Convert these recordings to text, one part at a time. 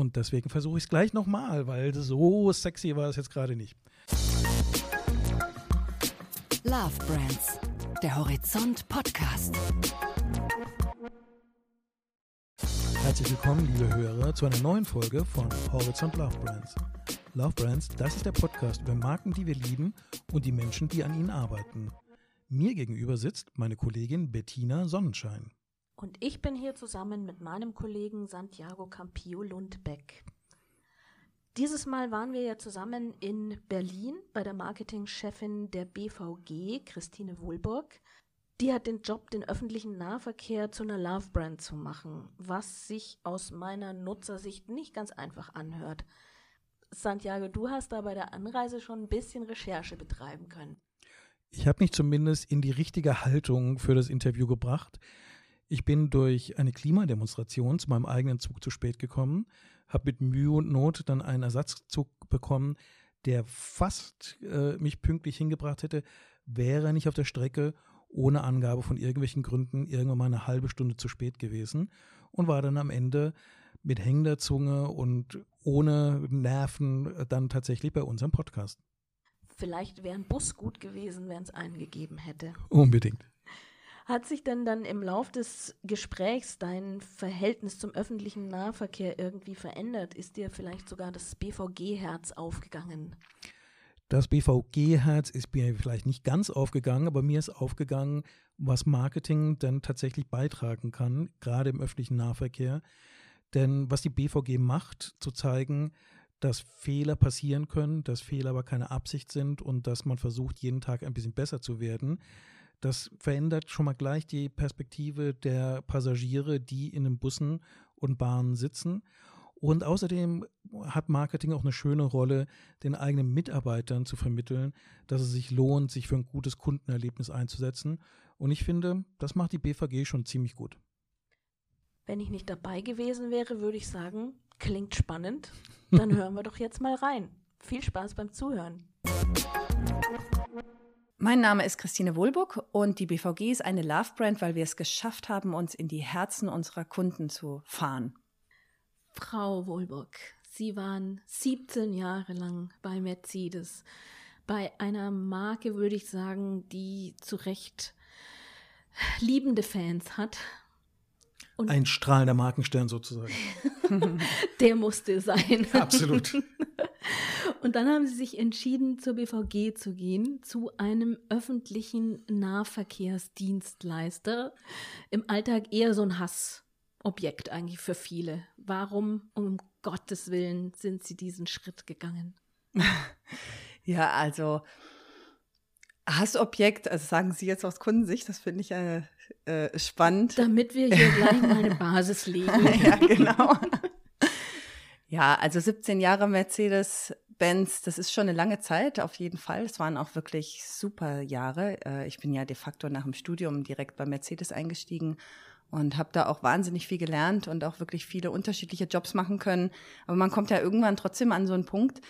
Und deswegen versuche ich es gleich nochmal, weil so sexy war es jetzt gerade nicht. Love Brands, der Horizont Podcast. Herzlich willkommen, liebe Hörer, zu einer neuen Folge von Horizont Love Brands. Love Brands, das ist der Podcast über Marken, die wir lieben und die Menschen, die an ihnen arbeiten. Mir gegenüber sitzt meine Kollegin Bettina Sonnenschein. Und ich bin hier zusammen mit meinem Kollegen Santiago Campillo Lundbeck. Dieses Mal waren wir ja zusammen in Berlin bei der Marketingchefin der BVG, Christine Wohlburg. Die hat den Job, den öffentlichen Nahverkehr zu einer Love Brand zu machen, was sich aus meiner Nutzersicht nicht ganz einfach anhört. Santiago, du hast da bei der Anreise schon ein bisschen Recherche betreiben können. Ich habe mich zumindest in die richtige Haltung für das Interview gebracht. Ich bin durch eine Klimademonstration zu meinem eigenen Zug zu spät gekommen, habe mit Mühe und Not dann einen Ersatzzug bekommen, der fast äh, mich pünktlich hingebracht hätte, wäre er nicht auf der Strecke ohne Angabe von irgendwelchen Gründen irgendwann mal eine halbe Stunde zu spät gewesen und war dann am Ende mit hängender Zunge und ohne Nerven dann tatsächlich bei unserem Podcast. Vielleicht wäre ein Bus gut gewesen, wenn es einen gegeben hätte. Unbedingt. Hat sich denn dann im Lauf des Gesprächs dein Verhältnis zum öffentlichen Nahverkehr irgendwie verändert? Ist dir vielleicht sogar das BVG-Herz aufgegangen? Das BVG-Herz ist mir vielleicht nicht ganz aufgegangen, aber mir ist aufgegangen, was Marketing dann tatsächlich beitragen kann, gerade im öffentlichen Nahverkehr. Denn was die BVG macht, zu zeigen, dass Fehler passieren können, dass Fehler aber keine Absicht sind und dass man versucht, jeden Tag ein bisschen besser zu werden. Das verändert schon mal gleich die Perspektive der Passagiere, die in den Bussen und Bahnen sitzen. Und außerdem hat Marketing auch eine schöne Rolle, den eigenen Mitarbeitern zu vermitteln, dass es sich lohnt, sich für ein gutes Kundenerlebnis einzusetzen. Und ich finde, das macht die BVG schon ziemlich gut. Wenn ich nicht dabei gewesen wäre, würde ich sagen, klingt spannend. Dann hören wir doch jetzt mal rein. Viel Spaß beim Zuhören. Mein Name ist Christine Wohlburg und die BVG ist eine Love-Brand, weil wir es geschafft haben, uns in die Herzen unserer Kunden zu fahren. Frau Wohlburg, Sie waren 17 Jahre lang bei Mercedes, bei einer Marke, würde ich sagen, die zu Recht liebende Fans hat. Und Ein strahlender Markenstern sozusagen. Der musste sein. Absolut. Und dann haben sie sich entschieden, zur BVG zu gehen, zu einem öffentlichen Nahverkehrsdienstleister. Im Alltag eher so ein Hassobjekt eigentlich für viele. Warum, um Gottes Willen, sind sie diesen Schritt gegangen? Ja, also Hassobjekt, also sagen Sie jetzt aus Kundensicht, das finde ich äh, äh, spannend. Damit wir hier gleich mal eine Basis legen. ja, genau. Ja, also 17 Jahre Mercedes-Benz, das ist schon eine lange Zeit, auf jeden Fall. Es waren auch wirklich super Jahre. Äh, ich bin ja de facto nach dem Studium direkt bei Mercedes eingestiegen und habe da auch wahnsinnig viel gelernt und auch wirklich viele unterschiedliche Jobs machen können. Aber man kommt ja irgendwann trotzdem an so einen Punkt,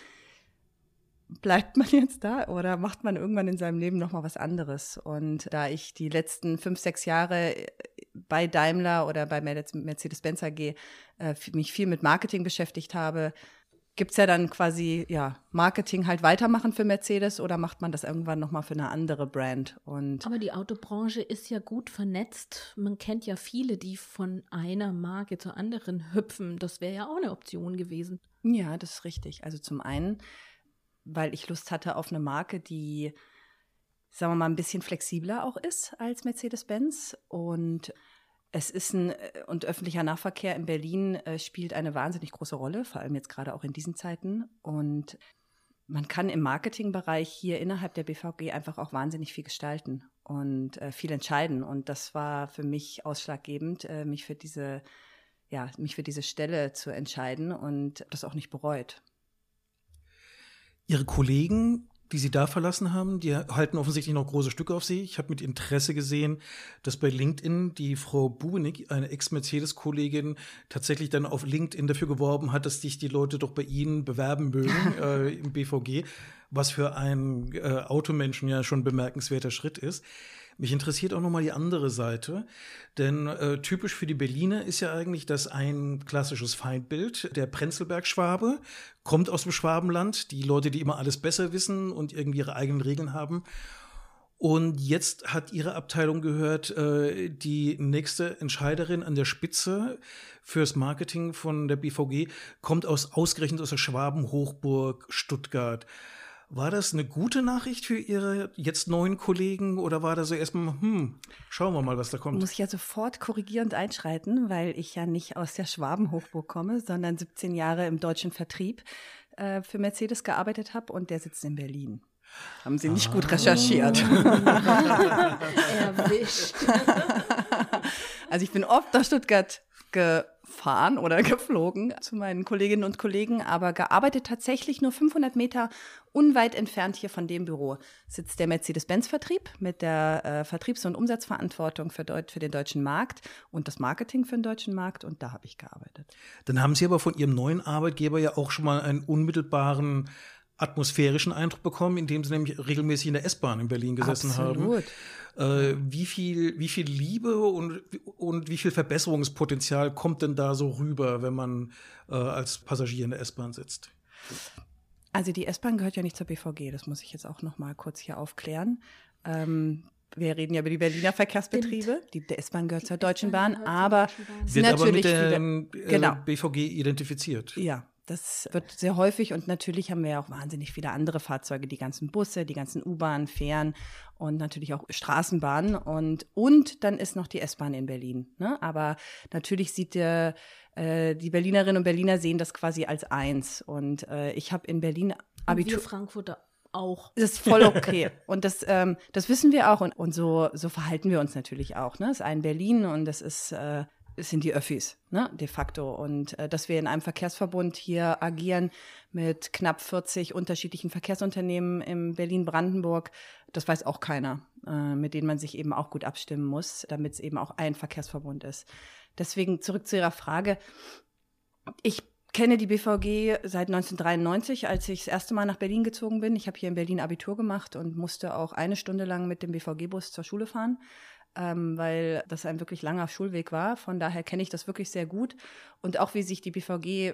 bleibt man jetzt da oder macht man irgendwann in seinem Leben noch mal was anderes? Und da ich die letzten fünf, sechs Jahre bei Daimler oder bei Mercedes-Benz AG äh, mich viel mit Marketing beschäftigt habe, gibt es ja dann quasi ja Marketing halt weitermachen für Mercedes oder macht man das irgendwann noch mal für eine andere Brand? Und Aber die Autobranche ist ja gut vernetzt. Man kennt ja viele, die von einer Marke zur anderen hüpfen. Das wäre ja auch eine Option gewesen. Ja, das ist richtig. Also zum einen weil ich Lust hatte auf eine Marke, die, sagen wir mal, ein bisschen flexibler auch ist als Mercedes-Benz. Und es ist ein, und öffentlicher Nahverkehr in Berlin äh, spielt eine wahnsinnig große Rolle, vor allem jetzt gerade auch in diesen Zeiten. Und man kann im Marketingbereich hier innerhalb der BVG einfach auch wahnsinnig viel gestalten und äh, viel entscheiden. Und das war für mich ausschlaggebend, äh, mich für diese, ja, mich für diese Stelle zu entscheiden und das auch nicht bereut. Ihre Kollegen, die Sie da verlassen haben, die halten offensichtlich noch große Stücke auf Sie. Ich habe mit Interesse gesehen, dass bei LinkedIn die Frau Bubenig, eine Ex-Mercedes-Kollegin, tatsächlich dann auf LinkedIn dafür geworben hat, dass sich die Leute doch bei Ihnen bewerben mögen äh, im BVG, was für einen äh, Automenschen ja schon ein bemerkenswerter Schritt ist. Mich interessiert auch nochmal die andere Seite, denn äh, typisch für die Berliner ist ja eigentlich, dass ein klassisches Feindbild, der Prenzlberg-Schwabe, kommt aus dem Schwabenland, die Leute, die immer alles besser wissen und irgendwie ihre eigenen Regeln haben. Und jetzt hat Ihre Abteilung gehört, äh, die nächste Entscheiderin an der Spitze fürs Marketing von der BVG kommt aus ausgerechnet aus der Schwaben-Hochburg Stuttgart. War das eine gute Nachricht für Ihre jetzt neuen Kollegen oder war das so erstmal, hm, schauen wir mal, was da kommt? Muss ich ja sofort korrigierend einschreiten, weil ich ja nicht aus der Schwabenhochburg komme, sondern 17 Jahre im deutschen Vertrieb äh, für Mercedes gearbeitet habe und der sitzt in Berlin. Haben Sie nicht ah. gut recherchiert. Erwischt. also ich bin oft nach Stuttgart gefahren oder geflogen zu meinen Kolleginnen und Kollegen, aber gearbeitet tatsächlich nur 500 Meter unweit entfernt hier von dem Büro sitzt der Mercedes-Benz-Vertrieb mit der äh, Vertriebs- und Umsatzverantwortung für, Deut für den deutschen Markt und das Marketing für den deutschen Markt und da habe ich gearbeitet. Dann haben Sie aber von Ihrem neuen Arbeitgeber ja auch schon mal einen unmittelbaren atmosphärischen Eindruck bekommen, indem sie nämlich regelmäßig in der S-Bahn in Berlin gesessen Absolut. haben. Äh, wie viel, wie viel Liebe und, und wie viel Verbesserungspotenzial kommt denn da so rüber, wenn man äh, als Passagier in der S-Bahn sitzt? Also die S-Bahn gehört ja nicht zur BVG, das muss ich jetzt auch noch mal kurz hier aufklären. Ähm, wir reden ja über die Berliner Verkehrsbetriebe. Die, die S-Bahn gehört zur Deutschen Bahn, aber sind natürlich aber mit der viele, genau. BVG identifiziert. Ja, das wird sehr häufig und natürlich haben wir ja auch wahnsinnig viele andere Fahrzeuge, die ganzen Busse, die ganzen U-Bahnen, Fähren und natürlich auch Straßenbahnen und und dann ist noch die S-Bahn in Berlin. Ne? Aber natürlich sieht der äh, die Berlinerinnen und Berliner sehen das quasi als eins und äh, ich habe in Berlin Abitur. Und wir Frankfurter auch. Das ist voll okay. und das, ähm, das wissen wir auch. Und, und so, so verhalten wir uns natürlich auch. Ne? Es ist ein Berlin und das ist äh, sind die Öffis, ne, de facto. Und äh, dass wir in einem Verkehrsverbund hier agieren mit knapp 40 unterschiedlichen Verkehrsunternehmen im Berlin-Brandenburg, das weiß auch keiner, äh, mit denen man sich eben auch gut abstimmen muss, damit es eben auch ein Verkehrsverbund ist. Deswegen zurück zu Ihrer Frage. Ich kenne die BVG seit 1993, als ich das erste Mal nach Berlin gezogen bin. Ich habe hier in Berlin Abitur gemacht und musste auch eine Stunde lang mit dem BVG-Bus zur Schule fahren ähm, weil das ein wirklich langer Schulweg war. Von daher kenne ich das wirklich sehr gut und auch wie sich die BVG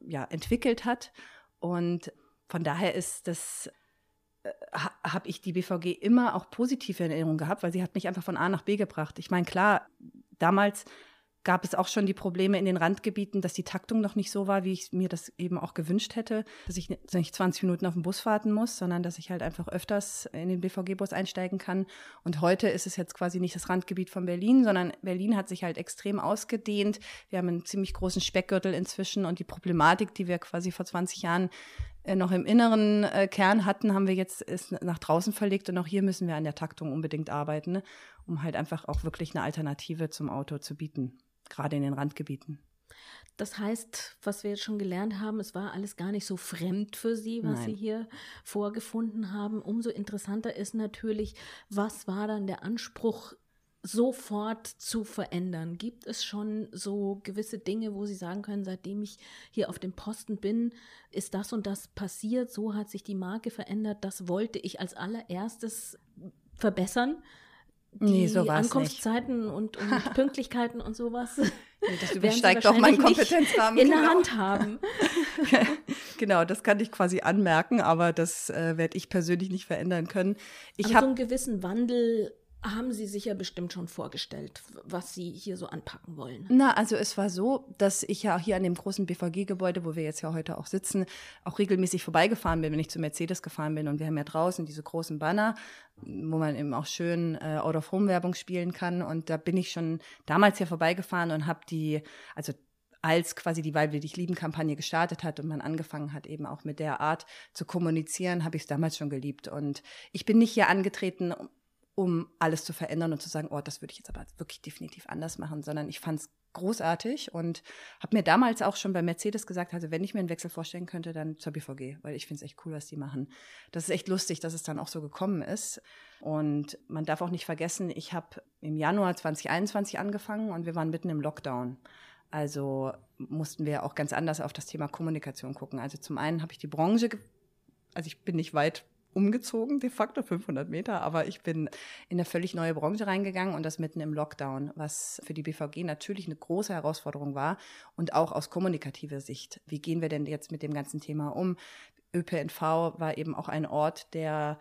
ja entwickelt hat. Und von daher ist das äh, habe ich die BVG immer auch positive Erinnerungen gehabt, weil sie hat mich einfach von A nach B gebracht. Ich meine, klar, damals gab es auch schon die Probleme in den Randgebieten, dass die Taktung noch nicht so war, wie ich mir das eben auch gewünscht hätte, dass ich nicht 20 Minuten auf den Bus warten muss, sondern dass ich halt einfach öfters in den BVG-Bus einsteigen kann. Und heute ist es jetzt quasi nicht das Randgebiet von Berlin, sondern Berlin hat sich halt extrem ausgedehnt. Wir haben einen ziemlich großen Speckgürtel inzwischen und die Problematik, die wir quasi vor 20 Jahren äh, noch im inneren äh, Kern hatten, haben wir jetzt nach draußen verlegt und auch hier müssen wir an der Taktung unbedingt arbeiten, ne, um halt einfach auch wirklich eine Alternative zum Auto zu bieten gerade in den Randgebieten. Das heißt, was wir jetzt schon gelernt haben, es war alles gar nicht so fremd für Sie, was Nein. Sie hier vorgefunden haben. Umso interessanter ist natürlich, was war dann der Anspruch, sofort zu verändern? Gibt es schon so gewisse Dinge, wo Sie sagen können, seitdem ich hier auf dem Posten bin, ist das und das passiert, so hat sich die Marke verändert, das wollte ich als allererstes verbessern? Die nee, so Ankunftszeiten nicht. und, und Pünktlichkeiten und sowas. Nee, das übersteigt doch mein Kompetenzrahmen. In genau. der Hand haben. genau, das kann ich quasi anmerken, aber das äh, werde ich persönlich nicht verändern können. Ich habe so einen gewissen Wandel haben Sie sich ja bestimmt schon vorgestellt, was Sie hier so anpacken wollen. Na, also es war so, dass ich ja hier an dem großen BVG-Gebäude, wo wir jetzt ja heute auch sitzen, auch regelmäßig vorbeigefahren bin, wenn ich zu Mercedes gefahren bin. Und wir haben ja draußen diese großen Banner, wo man eben auch schön äh, Out-of-Home-Werbung spielen kann. Und da bin ich schon damals hier vorbeigefahren und habe die, also als quasi die Weil wir dich lieben Kampagne gestartet hat und man angefangen hat, eben auch mit der Art zu kommunizieren, habe ich es damals schon geliebt. Und ich bin nicht hier angetreten, um alles zu verändern und zu sagen, oh, das würde ich jetzt aber wirklich definitiv anders machen, sondern ich fand es großartig und habe mir damals auch schon bei Mercedes gesagt, also wenn ich mir einen Wechsel vorstellen könnte, dann zur BVG, weil ich finde es echt cool, was die machen. Das ist echt lustig, dass es dann auch so gekommen ist. Und man darf auch nicht vergessen, ich habe im Januar 2021 angefangen und wir waren mitten im Lockdown. Also mussten wir auch ganz anders auf das Thema Kommunikation gucken. Also zum einen habe ich die Branche, also ich bin nicht weit umgezogen, de facto 500 Meter, aber ich bin in eine völlig neue Branche reingegangen und das mitten im Lockdown, was für die BVG natürlich eine große Herausforderung war und auch aus kommunikativer Sicht. Wie gehen wir denn jetzt mit dem ganzen Thema um? ÖPNV war eben auch ein Ort, der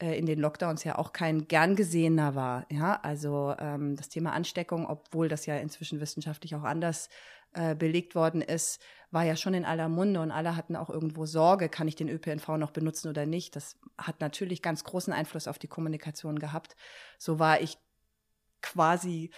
äh, in den Lockdowns ja auch kein gern gesehener war. Ja, also ähm, das Thema Ansteckung, obwohl das ja inzwischen wissenschaftlich auch anders äh, belegt worden ist, war ja schon in aller Munde und alle hatten auch irgendwo Sorge, kann ich den ÖPNV noch benutzen oder nicht. Das hat natürlich ganz großen Einfluss auf die Kommunikation gehabt. So war ich quasi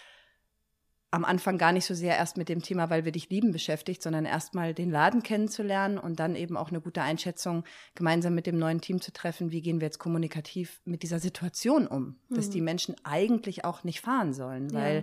am Anfang gar nicht so sehr erst mit dem Thema, weil wir dich lieben, beschäftigt, sondern erstmal den Laden kennenzulernen und dann eben auch eine gute Einschätzung gemeinsam mit dem neuen Team zu treffen, wie gehen wir jetzt kommunikativ mit dieser Situation um, mhm. dass die Menschen eigentlich auch nicht fahren sollen, weil ja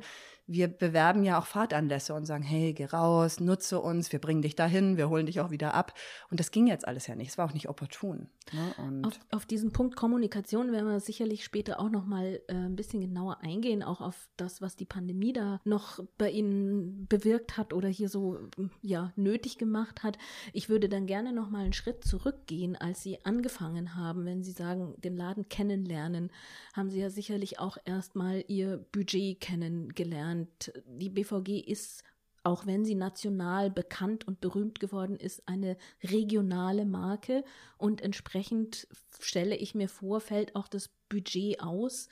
wir bewerben ja auch Fahrtanlässe und sagen, hey, geh raus, nutze uns, wir bringen dich dahin, wir holen dich auch wieder ab. Und das ging jetzt alles ja nicht, es war auch nicht opportun. Ne? Auf, auf, diesen Punkt Kommunikation werden wir sicherlich später auch noch mal äh, ein bisschen genauer eingehen, auch auf das, was die Pandemie da noch bei Ihnen bewirkt hat oder hier so ja nötig gemacht hat. Ich würde dann gerne noch mal einen Schritt zurückgehen, als Sie angefangen haben, wenn Sie sagen, den Laden kennenlernen, haben Sie ja sicherlich auch erstmal Ihr Budget kennengelernt und die BVG ist, auch wenn sie national bekannt und berühmt geworden ist, eine regionale Marke. Und entsprechend stelle ich mir vor, fällt auch das Budget aus.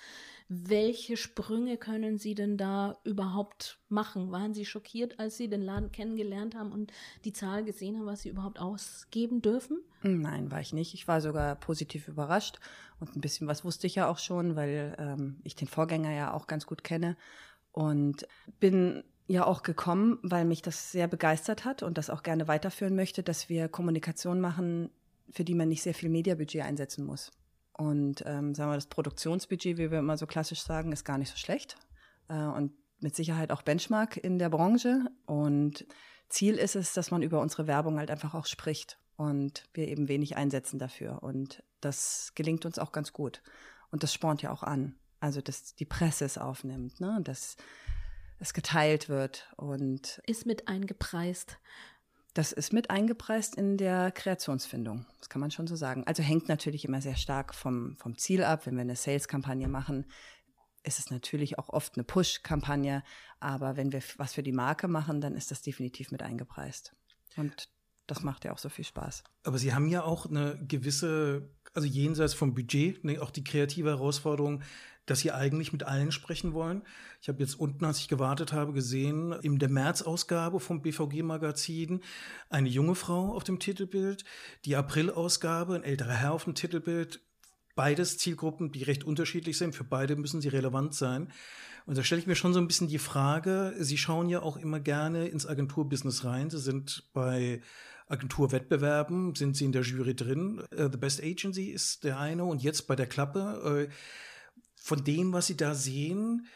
Welche Sprünge können Sie denn da überhaupt machen? Waren Sie schockiert, als Sie den Laden kennengelernt haben und die Zahl gesehen haben, was Sie überhaupt ausgeben dürfen? Nein, war ich nicht. Ich war sogar positiv überrascht und ein bisschen was wusste ich ja auch schon, weil ähm, ich den Vorgänger ja auch ganz gut kenne und bin ja auch gekommen, weil mich das sehr begeistert hat und das auch gerne weiterführen möchte, dass wir Kommunikation machen, für die man nicht sehr viel Mediabudget einsetzen muss. Und ähm, sagen wir, das Produktionsbudget, wie wir immer so klassisch sagen, ist gar nicht so schlecht äh, und mit Sicherheit auch Benchmark in der Branche. Und Ziel ist es, dass man über unsere Werbung halt einfach auch spricht und wir eben wenig einsetzen dafür. Und das gelingt uns auch ganz gut. Und das spornt ja auch an. Also, dass die Presse es aufnimmt, ne? dass es geteilt wird und. Ist mit eingepreist. Das ist mit eingepreist in der Kreationsfindung. Das kann man schon so sagen. Also hängt natürlich immer sehr stark vom, vom Ziel ab. Wenn wir eine Sales-Kampagne machen, ist es natürlich auch oft eine Push-Kampagne. Aber wenn wir was für die Marke machen, dann ist das definitiv mit eingepreist. Und das macht ja auch so viel Spaß. Aber Sie haben ja auch eine gewisse, also jenseits vom Budget, ne, auch die kreative Herausforderung, dass sie eigentlich mit allen sprechen wollen. Ich habe jetzt unten, als ich gewartet habe, gesehen, in der März-Ausgabe vom BVG-Magazin eine junge Frau auf dem Titelbild, die April-Ausgabe, ein älterer Herr auf dem Titelbild. Beides Zielgruppen, die recht unterschiedlich sind. Für beide müssen sie relevant sein. Und da stelle ich mir schon so ein bisschen die Frage, Sie schauen ja auch immer gerne ins Agenturbusiness rein. Sie sind bei Agenturwettbewerben, sind Sie in der Jury drin. Uh, The Best Agency ist der eine und jetzt bei der Klappe. Uh, von dem, was Sie da sehen,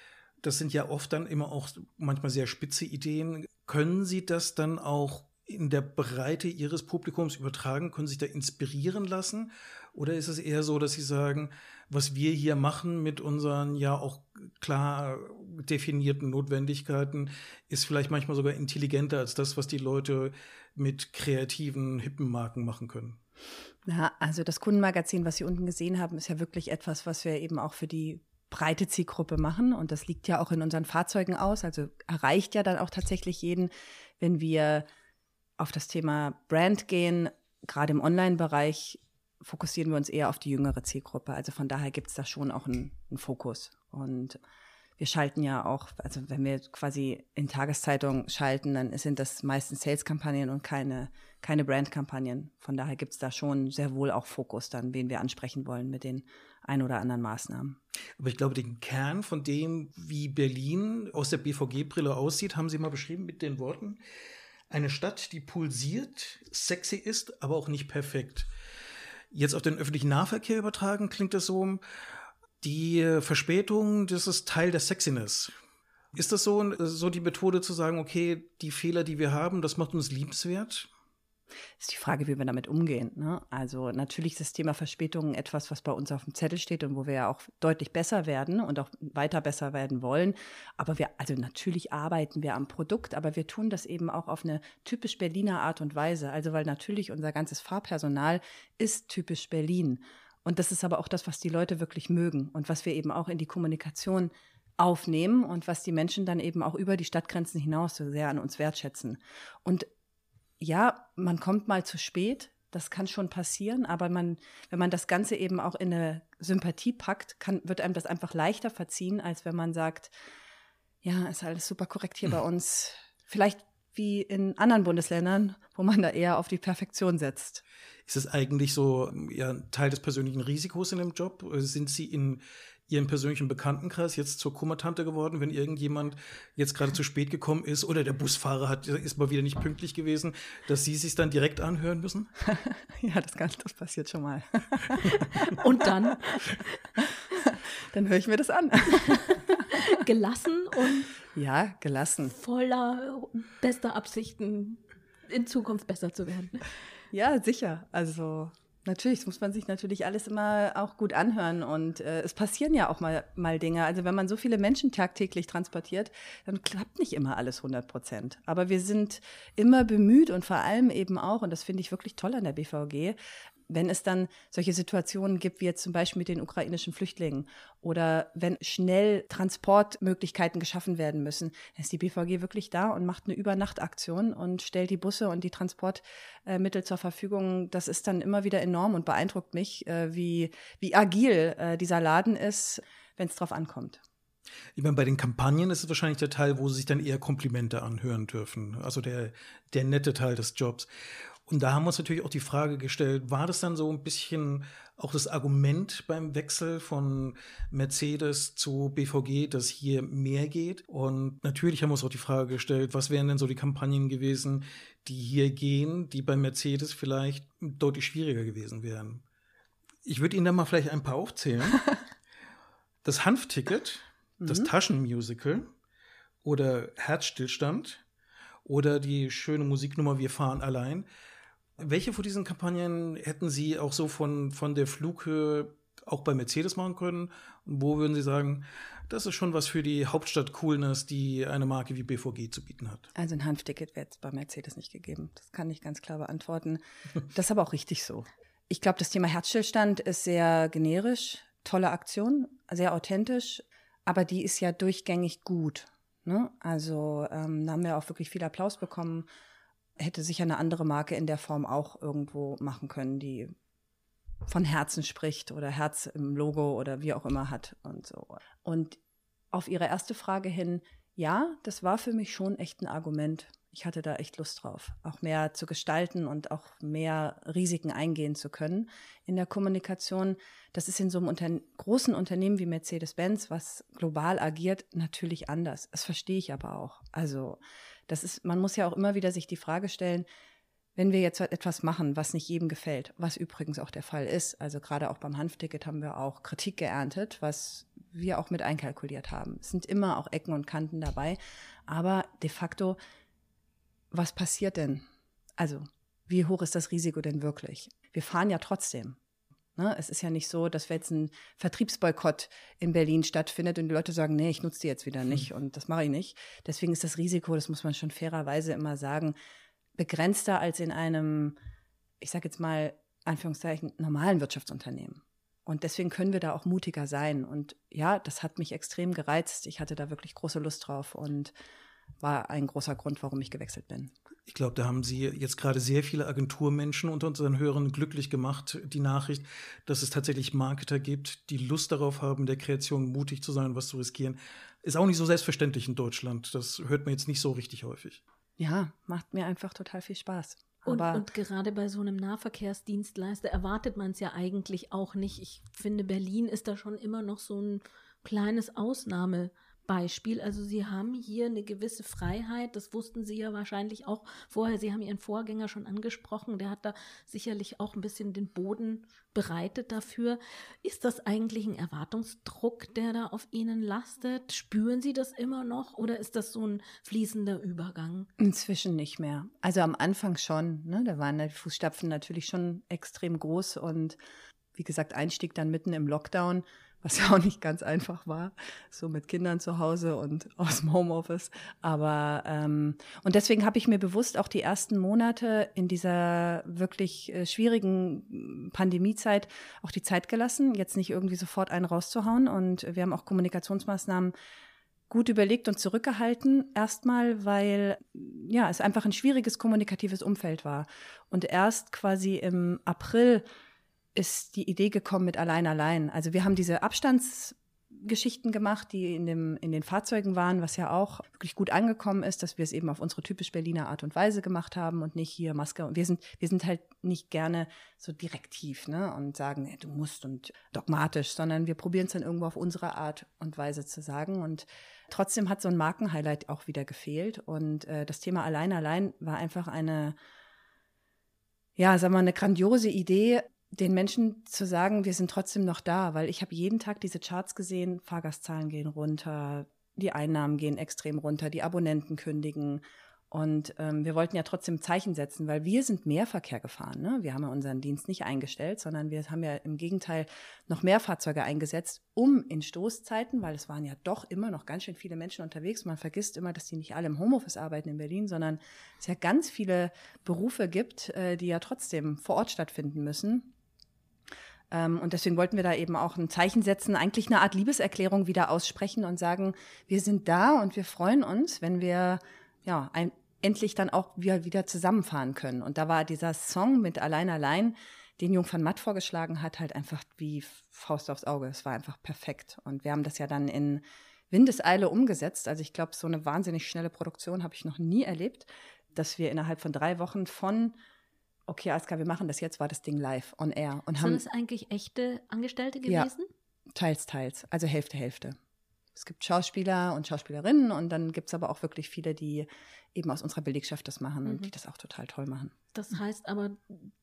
das sind ja oft dann immer auch manchmal sehr spitze Ideen. Können Sie das dann auch in der Breite Ihres Publikums übertragen? Können Sie sich da inspirieren lassen? Oder ist es eher so, dass Sie sagen, was wir hier machen mit unseren ja auch klar definierten Notwendigkeiten, ist vielleicht manchmal sogar intelligenter als das, was die Leute mit kreativen, hippen Marken machen können? Ja, also das Kundenmagazin, was Sie unten gesehen haben, ist ja wirklich etwas, was wir eben auch für die breite Zielgruppe machen. Und das liegt ja auch in unseren Fahrzeugen aus. Also erreicht ja dann auch tatsächlich jeden, wenn wir auf das Thema Brand gehen. Gerade im Online-Bereich fokussieren wir uns eher auf die jüngere Zielgruppe. Also von daher gibt es da schon auch einen, einen Fokus. Und wir schalten ja auch, also wenn wir quasi in Tageszeitungen schalten, dann sind das meistens Sales-Kampagnen und keine, keine Brand-Kampagnen. Von daher gibt es da schon sehr wohl auch Fokus dann, wen wir ansprechen wollen mit den ein oder anderen Maßnahmen. Aber ich glaube, den Kern von dem, wie Berlin aus der BVG-Brille aussieht, haben Sie mal beschrieben mit den Worten, eine Stadt, die pulsiert, sexy ist, aber auch nicht perfekt. Jetzt auf den öffentlichen Nahverkehr übertragen, klingt das so, die Verspätung, das ist Teil der Sexiness. Ist das so, so die Methode zu sagen, okay, die Fehler, die wir haben, das macht uns liebenswert? ist die Frage, wie wir damit umgehen. Ne? Also natürlich ist das Thema Verspätungen etwas, was bei uns auf dem Zettel steht und wo wir ja auch deutlich besser werden und auch weiter besser werden wollen. Aber wir, also natürlich arbeiten wir am Produkt, aber wir tun das eben auch auf eine typisch Berliner Art und Weise. Also weil natürlich unser ganzes Fahrpersonal ist typisch Berlin. Und das ist aber auch das, was die Leute wirklich mögen und was wir eben auch in die Kommunikation aufnehmen und was die Menschen dann eben auch über die Stadtgrenzen hinaus so sehr an uns wertschätzen. Und ja, man kommt mal zu spät, das kann schon passieren, aber man, wenn man das Ganze eben auch in eine Sympathie packt, kann, wird einem das einfach leichter verziehen, als wenn man sagt, ja, ist alles super korrekt hier bei uns. Vielleicht wie in anderen Bundesländern, wo man da eher auf die Perfektion setzt. Ist es eigentlich so ja, Teil des persönlichen Risikos in dem Job? Sind Sie in Ihren persönlichen Bekanntenkreis jetzt zur Kummertante geworden, wenn irgendjemand jetzt gerade zu spät gekommen ist oder der Busfahrer hat, ist mal wieder nicht pünktlich gewesen, dass Sie sich dann direkt anhören müssen? ja, das, kann, das passiert schon mal. Und dann? Dann höre ich mir das an. gelassen und ja, gelassen. Voller bester Absichten, in Zukunft besser zu werden. Ja, sicher. Also Natürlich, das muss man sich natürlich alles immer auch gut anhören und äh, es passieren ja auch mal, mal Dinge. Also wenn man so viele Menschen tagtäglich transportiert, dann klappt nicht immer alles 100 Prozent. Aber wir sind immer bemüht und vor allem eben auch, und das finde ich wirklich toll an der BVG, wenn es dann solche Situationen gibt, wie jetzt zum Beispiel mit den ukrainischen Flüchtlingen oder wenn schnell Transportmöglichkeiten geschaffen werden müssen, dann ist die BVG wirklich da und macht eine Übernachtaktion und stellt die Busse und die Transportmittel zur Verfügung. Das ist dann immer wieder enorm und beeindruckt mich, äh, wie, wie agil äh, dieser Laden ist, wenn es drauf ankommt. Ich meine, bei den Kampagnen ist es wahrscheinlich der Teil, wo sie sich dann eher Komplimente anhören dürfen. Also der, der nette Teil des Jobs. Und da haben wir uns natürlich auch die Frage gestellt, war das dann so ein bisschen auch das Argument beim Wechsel von Mercedes zu BVG, dass hier mehr geht? Und natürlich haben wir uns auch die Frage gestellt, was wären denn so die Kampagnen gewesen, die hier gehen, die bei Mercedes vielleicht deutlich schwieriger gewesen wären? Ich würde Ihnen da mal vielleicht ein paar aufzählen. Das Hanfticket, das mhm. Taschenmusical oder Herzstillstand oder die schöne Musiknummer Wir fahren allein welche von diesen Kampagnen hätten Sie auch so von, von der Flughöhe auch bei Mercedes machen können? Und wo würden Sie sagen, das ist schon was für die Hauptstadt-Coolness, die eine Marke wie BVG zu bieten hat? Also ein Hanfticket wäre es bei Mercedes nicht gegeben. Das kann ich ganz klar beantworten. Das ist aber auch richtig so. Ich glaube, das Thema Herzstillstand ist sehr generisch, tolle Aktion, sehr authentisch, aber die ist ja durchgängig gut. Ne? Also ähm, da haben wir auch wirklich viel Applaus bekommen hätte sicher eine andere Marke in der Form auch irgendwo machen können, die von Herzen spricht oder Herz im Logo oder wie auch immer hat und so. Und auf Ihre erste Frage hin, ja, das war für mich schon echt ein Argument. Ich hatte da echt Lust drauf, auch mehr zu gestalten und auch mehr Risiken eingehen zu können in der Kommunikation. Das ist in so einem Unter großen Unternehmen wie Mercedes-Benz, was global agiert, natürlich anders. Das verstehe ich aber auch. Also das ist, man muss ja auch immer wieder sich die Frage stellen, wenn wir jetzt etwas machen, was nicht jedem gefällt, was übrigens auch der Fall ist, also gerade auch beim Hanfticket haben wir auch Kritik geerntet, was wir auch mit einkalkuliert haben. Es sind immer auch Ecken und Kanten dabei, aber de facto, was passiert denn? Also, wie hoch ist das Risiko denn wirklich? Wir fahren ja trotzdem. Ne? Es ist ja nicht so, dass jetzt ein Vertriebsboykott in Berlin stattfindet und die Leute sagen, nee, ich nutze die jetzt wieder nicht hm. und das mache ich nicht. Deswegen ist das Risiko, das muss man schon fairerweise immer sagen, begrenzter als in einem, ich sage jetzt mal, Anführungszeichen, normalen Wirtschaftsunternehmen. Und deswegen können wir da auch mutiger sein. Und ja, das hat mich extrem gereizt. Ich hatte da wirklich große Lust drauf und war ein großer Grund, warum ich gewechselt bin. Ich glaube, da haben Sie jetzt gerade sehr viele Agenturmenschen unter unseren Hörern glücklich gemacht, die Nachricht, dass es tatsächlich Marketer gibt, die Lust darauf haben, der Kreation mutig zu sein und was zu riskieren. Ist auch nicht so selbstverständlich in Deutschland. Das hört man jetzt nicht so richtig häufig. Ja, macht mir einfach total viel Spaß. Und, und, gerade bei so einem Nahverkehrsdienstleister erwartet man es ja eigentlich auch nicht. Ich finde, Berlin ist da schon immer noch so ein kleines Ausnahme. Beispiel. Also Sie haben hier eine gewisse Freiheit, das wussten Sie ja wahrscheinlich auch vorher. Sie haben Ihren Vorgänger schon angesprochen, der hat da sicherlich auch ein bisschen den Boden bereitet dafür. Ist das eigentlich ein Erwartungsdruck, der da auf Ihnen lastet? Spüren Sie das immer noch oder ist das so ein fließender Übergang? Inzwischen nicht mehr. Also am Anfang schon. Ne? Da waren die Fußstapfen natürlich schon extrem groß und wie gesagt, Einstieg dann mitten im Lockdown was ja auch nicht ganz einfach war, so mit Kindern zu Hause und aus dem Homeoffice. Aber ähm, und deswegen habe ich mir bewusst auch die ersten Monate in dieser wirklich äh, schwierigen Pandemiezeit auch die Zeit gelassen, jetzt nicht irgendwie sofort einen rauszuhauen. Und wir haben auch Kommunikationsmaßnahmen gut überlegt und zurückgehalten. Erstmal, weil ja es einfach ein schwieriges kommunikatives Umfeld war. Und erst quasi im April ist die Idee gekommen mit Allein Allein. Also wir haben diese Abstandsgeschichten gemacht, die in, dem, in den Fahrzeugen waren, was ja auch wirklich gut angekommen ist, dass wir es eben auf unsere typisch Berliner Art und Weise gemacht haben und nicht hier Maske. Wir sind, wir sind halt nicht gerne so direktiv ne, und sagen, du musst und dogmatisch, sondern wir probieren es dann irgendwo auf unsere Art und Weise zu sagen. Und trotzdem hat so ein Markenhighlight auch wieder gefehlt. Und äh, das Thema Allein Allein war einfach eine ja, sagen wir, eine grandiose Idee, den Menschen zu sagen, wir sind trotzdem noch da, weil ich habe jeden Tag diese Charts gesehen, Fahrgastzahlen gehen runter, die Einnahmen gehen extrem runter, die Abonnenten kündigen. Und ähm, wir wollten ja trotzdem Zeichen setzen, weil wir sind mehr Verkehr gefahren. Ne? Wir haben ja unseren Dienst nicht eingestellt, sondern wir haben ja im Gegenteil noch mehr Fahrzeuge eingesetzt, um in Stoßzeiten, weil es waren ja doch immer noch ganz schön viele Menschen unterwegs. Man vergisst immer, dass die nicht alle im Homeoffice arbeiten in Berlin, sondern es ja ganz viele Berufe gibt, äh, die ja trotzdem vor Ort stattfinden müssen. Ähm, und deswegen wollten wir da eben auch ein Zeichen setzen, eigentlich eine Art Liebeserklärung wieder aussprechen und sagen, wir sind da und wir freuen uns, wenn wir ja ein, endlich dann auch wieder, wieder zusammenfahren können. Und da war dieser Song mit Allein Allein, den Jung van Matt vorgeschlagen hat, halt einfach wie Faust aufs Auge. Es war einfach perfekt. Und wir haben das ja dann in Windeseile umgesetzt. Also ich glaube, so eine wahnsinnig schnelle Produktion habe ich noch nie erlebt, dass wir innerhalb von drei Wochen von okay, Aska, wir machen das jetzt, war das Ding live, on air. Und Sind haben, es eigentlich echte Angestellte gewesen? Ja, teils, teils. Also Hälfte, Hälfte. Es gibt Schauspieler und Schauspielerinnen und dann gibt es aber auch wirklich viele, die eben aus unserer Belegschaft das machen mhm. und die das auch total toll machen. Das heißt aber,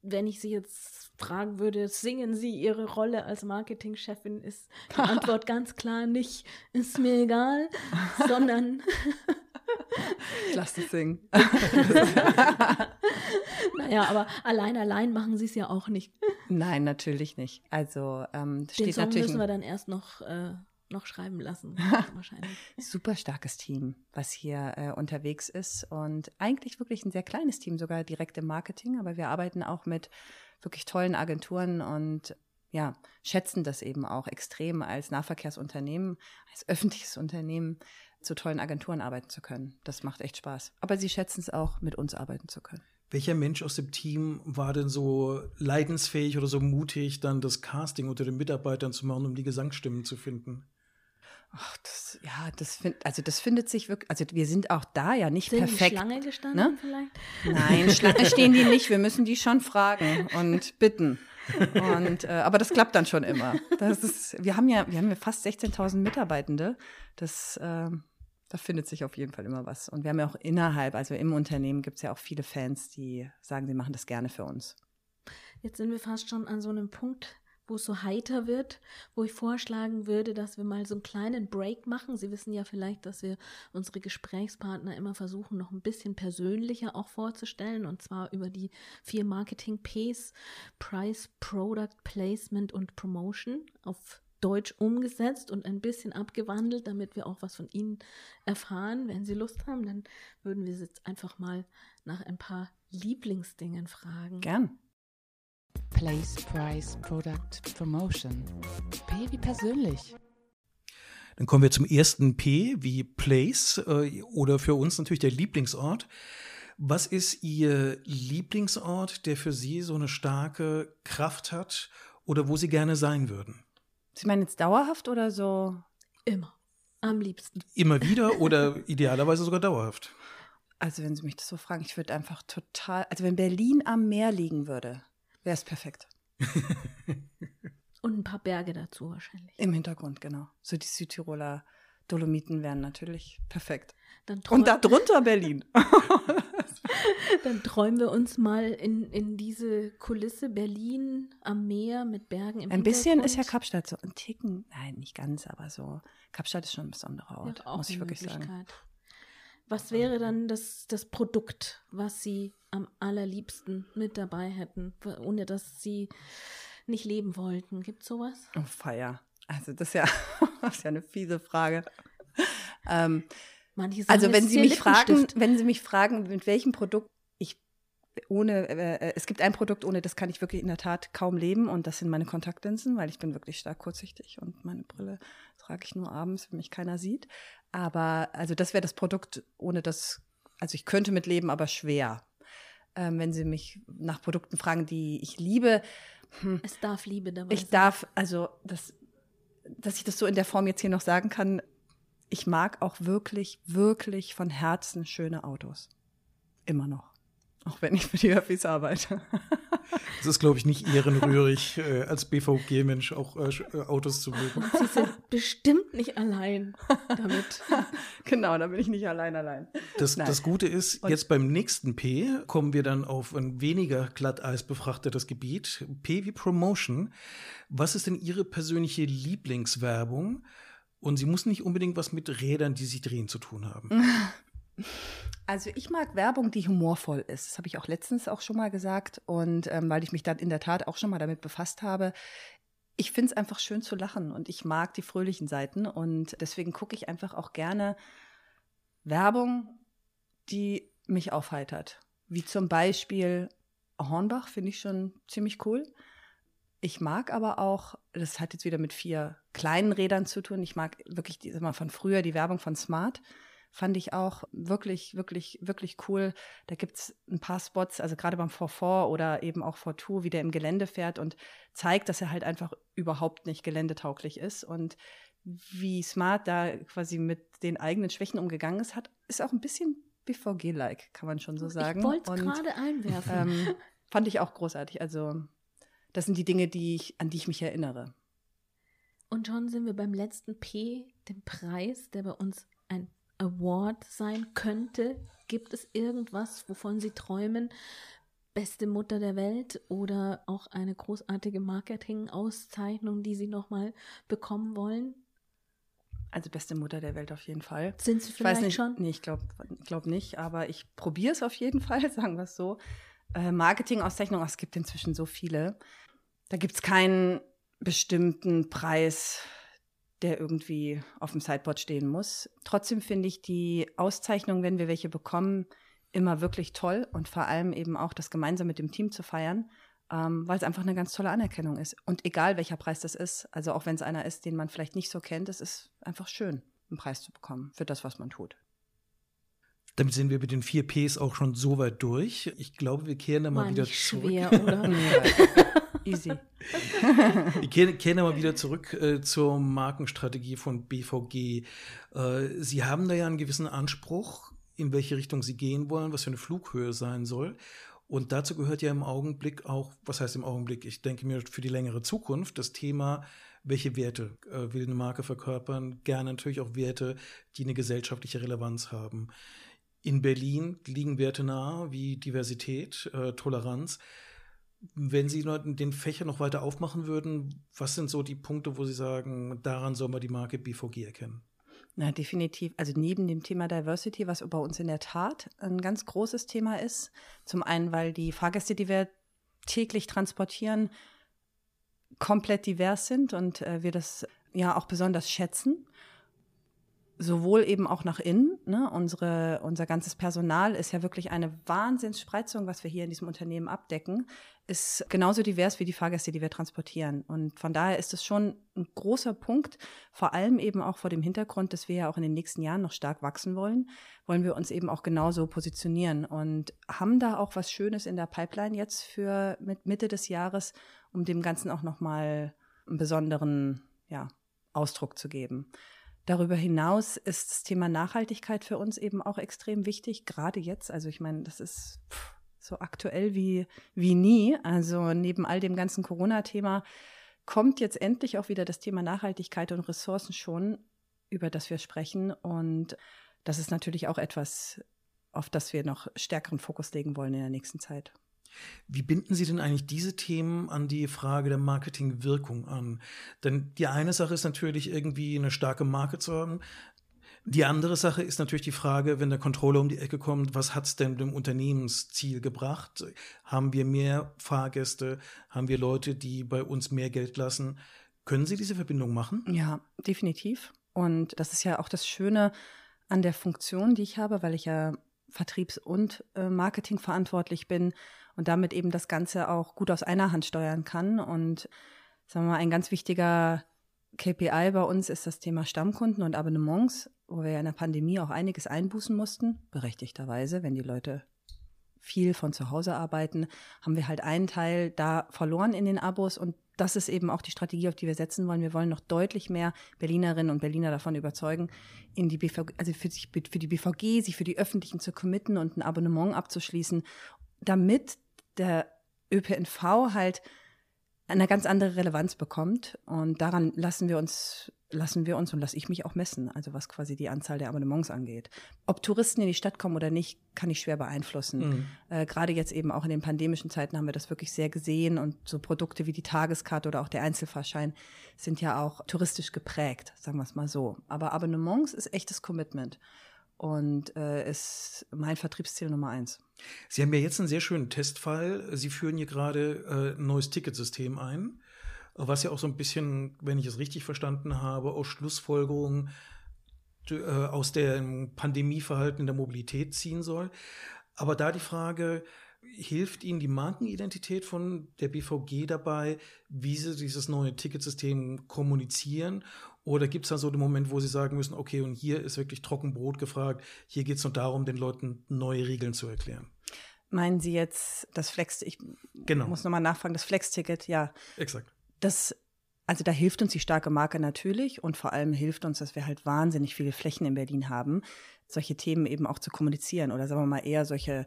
wenn ich Sie jetzt fragen würde, singen Sie Ihre Rolle als Marketingchefin, ist die Antwort ganz klar nicht, ist mir egal, sondern ich lasse das singen. naja, aber allein, allein machen sie es ja auch nicht. Nein, natürlich nicht. Also ähm, Den steht Song natürlich müssen wir dann erst noch, äh, noch schreiben lassen, wahrscheinlich. Super starkes Team, was hier äh, unterwegs ist und eigentlich wirklich ein sehr kleines Team, sogar direkt im Marketing, aber wir arbeiten auch mit wirklich tollen Agenturen und ja, schätzen das eben auch extrem als Nahverkehrsunternehmen, als öffentliches Unternehmen zu tollen Agenturen arbeiten zu können. Das macht echt Spaß. Aber sie schätzen es auch, mit uns arbeiten zu können. Welcher Mensch aus dem Team war denn so leidensfähig oder so mutig, dann das Casting unter den Mitarbeitern zu machen, um die Gesangsstimmen zu finden? Ach, das, ja, das findet, also das findet sich wirklich, also wir sind auch da ja nicht sind perfekt. Sind Schlange gestanden ne? vielleicht? Nein, Schlange stehen die nicht. Wir müssen die schon fragen und bitten. Und, äh, aber das klappt dann schon immer. Das ist, wir haben ja, wir haben ja fast 16.000 Mitarbeitende. Das, äh, da findet sich auf jeden Fall immer was. Und wir haben ja auch innerhalb, also im Unternehmen gibt es ja auch viele Fans, die sagen, sie machen das gerne für uns. Jetzt sind wir fast schon an so einem Punkt, wo es so heiter wird, wo ich vorschlagen würde, dass wir mal so einen kleinen Break machen. Sie wissen ja vielleicht, dass wir unsere Gesprächspartner immer versuchen, noch ein bisschen persönlicher auch vorzustellen, und zwar über die vier Marketing Ps, Price, Product, Placement und Promotion auf Deutsch umgesetzt und ein bisschen abgewandelt, damit wir auch was von Ihnen erfahren. Wenn Sie Lust haben, dann würden wir Sie jetzt einfach mal nach ein paar Lieblingsdingen fragen. Gern. Place, Price, Product, Promotion. P wie persönlich. Dann kommen wir zum ersten P wie Place äh, oder für uns natürlich der Lieblingsort. Was ist Ihr Lieblingsort, der für Sie so eine starke Kraft hat oder wo Sie gerne sein würden? Sie meinen jetzt dauerhaft oder so? Immer. Am liebsten. Immer wieder oder idealerweise sogar dauerhaft? Also, wenn Sie mich das so fragen, ich würde einfach total, also wenn Berlin am Meer liegen würde, wäre es perfekt. Und ein paar Berge dazu wahrscheinlich. Im Hintergrund, genau. So die Südtiroler Dolomiten wären natürlich perfekt. Und darunter Berlin. Dann träumen wir uns mal in, in diese Kulisse Berlin am Meer mit Bergen im Ein bisschen ist ja Kapstadt so ein Ticken, nein, nicht ganz, aber so. Kapstadt ist schon ein besonderer Ort, ja, muss ich wirklich sagen. Was wäre dann das, das Produkt, was Sie am allerliebsten mit dabei hätten, ohne dass Sie nicht leben wollten? Gibt es sowas? Oh, Feier. Also das ist ja, das ist ja eine fiese Frage. Ähm, also wenn Sie mich fragen, wenn Sie mich fragen, mit welchem Produkt ich ohne, äh, es gibt ein Produkt, ohne das kann ich wirklich in der Tat kaum leben und das sind meine Kontaktlinsen, weil ich bin wirklich stark kurzsichtig und meine Brille trage ich nur abends, wenn mich keiner sieht. Aber also das wäre das Produkt, ohne das, also ich könnte mit leben, aber schwer. Ähm, wenn Sie mich nach Produkten fragen, die ich liebe, hm, Es darf Liebe dabei ich sein. darf, also, das, dass ich das so in der Form jetzt hier noch sagen kann, ich mag auch wirklich, wirklich von Herzen schöne Autos. Immer noch. Auch wenn ich für die Öffis arbeite. Es ist, glaube ich, nicht ehrenrührig, äh, als BVG-Mensch auch äh, äh, Autos zu mögen. Sie sind bestimmt nicht allein damit. genau, da bin ich nicht allein allein. Das, das Gute ist, Und- jetzt beim nächsten P kommen wir dann auf ein weniger glatteis befrachtetes Gebiet. P wie Promotion. Was ist denn Ihre persönliche Lieblingswerbung? Und sie muss nicht unbedingt was mit Rädern, die sich drehen, zu tun haben. Also ich mag Werbung, die humorvoll ist. Das habe ich auch letztens auch schon mal gesagt. Und ähm, weil ich mich dann in der Tat auch schon mal damit befasst habe. Ich finde es einfach schön zu lachen und ich mag die fröhlichen Seiten. Und deswegen gucke ich einfach auch gerne Werbung, die mich aufheitert. Wie zum Beispiel Hornbach finde ich schon ziemlich cool. Ich mag aber auch, das hat jetzt wieder mit vier kleinen Rädern zu tun. Ich mag wirklich die, mal, von früher die Werbung von Smart fand ich auch wirklich, wirklich, wirklich cool. Da gibt's ein paar Spots, also gerade beim 4 oder eben auch 4 wie der im Gelände fährt und zeigt, dass er halt einfach überhaupt nicht geländetauglich ist. Und wie Smart da quasi mit den eigenen Schwächen umgegangen ist, hat, ist auch ein bisschen BVG-like, kann man schon so sagen. Ich wollte es gerade einwerfen. ähm, fand ich auch großartig. Also das sind die Dinge, die ich, an die ich mich erinnere. Und schon sind wir beim letzten P, dem Preis, der bei uns ein Award sein könnte. Gibt es irgendwas, wovon Sie träumen? Beste Mutter der Welt oder auch eine großartige Marketing-Auszeichnung, die Sie nochmal bekommen wollen? Also beste Mutter der Welt auf jeden Fall. Sind Sie Ich weiß vielleicht nicht, schon? nee, ich glaube glaub nicht, aber ich probiere es auf jeden Fall, sagen wir es so. Äh, Marketing-Auszeichnung, es gibt inzwischen so viele. Da gibt es keinen bestimmten Preis, der irgendwie auf dem Sideboard stehen muss. Trotzdem finde ich die Auszeichnung, wenn wir welche bekommen, immer wirklich toll und vor allem eben auch das gemeinsam mit dem Team zu feiern, ähm, weil es einfach eine ganz tolle Anerkennung ist. Und egal welcher Preis das ist, also auch wenn es einer ist, den man vielleicht nicht so kennt, es ist einfach schön, einen Preis zu bekommen für das, was man tut. Damit sind wir mit den vier Ps auch schon so weit durch. Ich glaube, wir kehren da mal War wieder nicht zurück. schwer, oder? Easy. Wir kehren, kehren aber wieder zurück äh, zur Markenstrategie von BVG. Äh, Sie haben da ja einen gewissen Anspruch, in welche Richtung Sie gehen wollen, was für eine Flughöhe sein soll. Und dazu gehört ja im Augenblick auch, was heißt im Augenblick? Ich denke mir für die längere Zukunft das Thema, welche Werte äh, will eine Marke verkörpern? Gerne natürlich auch Werte, die eine gesellschaftliche Relevanz haben. In Berlin liegen Werte nahe wie Diversität, äh, Toleranz. Wenn Sie den Fächer noch weiter aufmachen würden, was sind so die Punkte, wo Sie sagen, daran soll man die Marke BVG erkennen? Na, definitiv. Also neben dem Thema Diversity, was bei uns in der Tat ein ganz großes Thema ist. Zum einen, weil die Fahrgäste, die wir täglich transportieren, komplett divers sind und äh, wir das ja auch besonders schätzen. Sowohl eben auch nach innen. Ne? Unsere, unser ganzes Personal ist ja wirklich eine Wahnsinnsspreizung, was wir hier in diesem Unternehmen abdecken. Ist genauso divers wie die Fahrgäste, die wir transportieren. Und von daher ist es schon ein großer Punkt, vor allem eben auch vor dem Hintergrund, dass wir ja auch in den nächsten Jahren noch stark wachsen wollen, wollen wir uns eben auch genauso positionieren und haben da auch was Schönes in der Pipeline jetzt für mit Mitte des Jahres, um dem Ganzen auch nochmal einen besonderen ja, Ausdruck zu geben. Darüber hinaus ist das Thema Nachhaltigkeit für uns eben auch extrem wichtig, gerade jetzt. Also ich meine, das ist so aktuell wie, wie nie. Also neben all dem ganzen Corona-Thema kommt jetzt endlich auch wieder das Thema Nachhaltigkeit und Ressourcen schon, über das wir sprechen. Und das ist natürlich auch etwas, auf das wir noch stärkeren Fokus legen wollen in der nächsten Zeit. Wie binden Sie denn eigentlich diese Themen an die Frage der Marketingwirkung an? Denn die eine Sache ist natürlich irgendwie eine starke Marke zu haben. Die andere Sache ist natürlich die Frage, wenn der Controller um die Ecke kommt, was hat es denn dem Unternehmensziel gebracht? Haben wir mehr Fahrgäste? Haben wir Leute, die bei uns mehr Geld lassen? Können Sie diese Verbindung machen? Ja, definitiv. Und das ist ja auch das Schöne an der Funktion, die ich habe, weil ich ja Vertriebs- und äh, Marketing verantwortlich bin und damit eben das Ganze auch gut aus einer Hand steuern kann. Und sagen wir mal, ein ganz wichtiger KPI bei uns ist das Thema Stammkunden und Abonnements, wo wir ja in der Pandemie auch einiges einbußen mussten, berechtigterweise, wenn die Leute viel von zu Hause arbeiten, haben wir halt einen Teil da verloren in den Abos und das ist eben auch die Strategie, auf die wir setzen wollen. Wir wollen noch deutlich mehr Berlinerinnen und Berliner davon überzeugen, in die BVG, also für, sich, für die BVG, sich für die Öffentlichen zu committen und ein Abonnement abzuschließen, damit der ÖPNV halt eine ganz andere Relevanz bekommt. Und daran lassen wir uns, lassen wir uns und lasse ich mich auch messen, also was quasi die Anzahl der Abonnements angeht. Ob Touristen in die Stadt kommen oder nicht, kann ich schwer beeinflussen. Mhm. Äh, Gerade jetzt eben auch in den pandemischen Zeiten haben wir das wirklich sehr gesehen und so Produkte wie die Tageskarte oder auch der Einzelfahrschein sind ja auch touristisch geprägt, sagen wir es mal so. Aber Abonnements ist echtes Commitment und äh, ist mein Vertriebsziel Nummer eins. Sie haben ja jetzt einen sehr schönen Testfall. Sie führen hier gerade äh, ein neues Ticketsystem ein, was ja auch so ein bisschen, wenn ich es richtig verstanden habe, aus Schlussfolgerungen äh, aus dem Pandemieverhalten in der Mobilität ziehen soll. Aber da die Frage, hilft Ihnen die Markenidentität von der BVG dabei, wie Sie dieses neue Ticketsystem kommunizieren oder gibt es da so den Moment, wo Sie sagen müssen, okay, und hier ist wirklich Trockenbrot gefragt, hier geht es nur darum, den Leuten neue Regeln zu erklären? Meinen Sie jetzt das Flex, ich genau. muss nochmal nachfragen, das Flex-Ticket, ja. Exakt. Das, also da hilft uns die starke Marke natürlich und vor allem hilft uns, dass wir halt wahnsinnig viele Flächen in Berlin haben, solche Themen eben auch zu kommunizieren oder sagen wir mal eher solche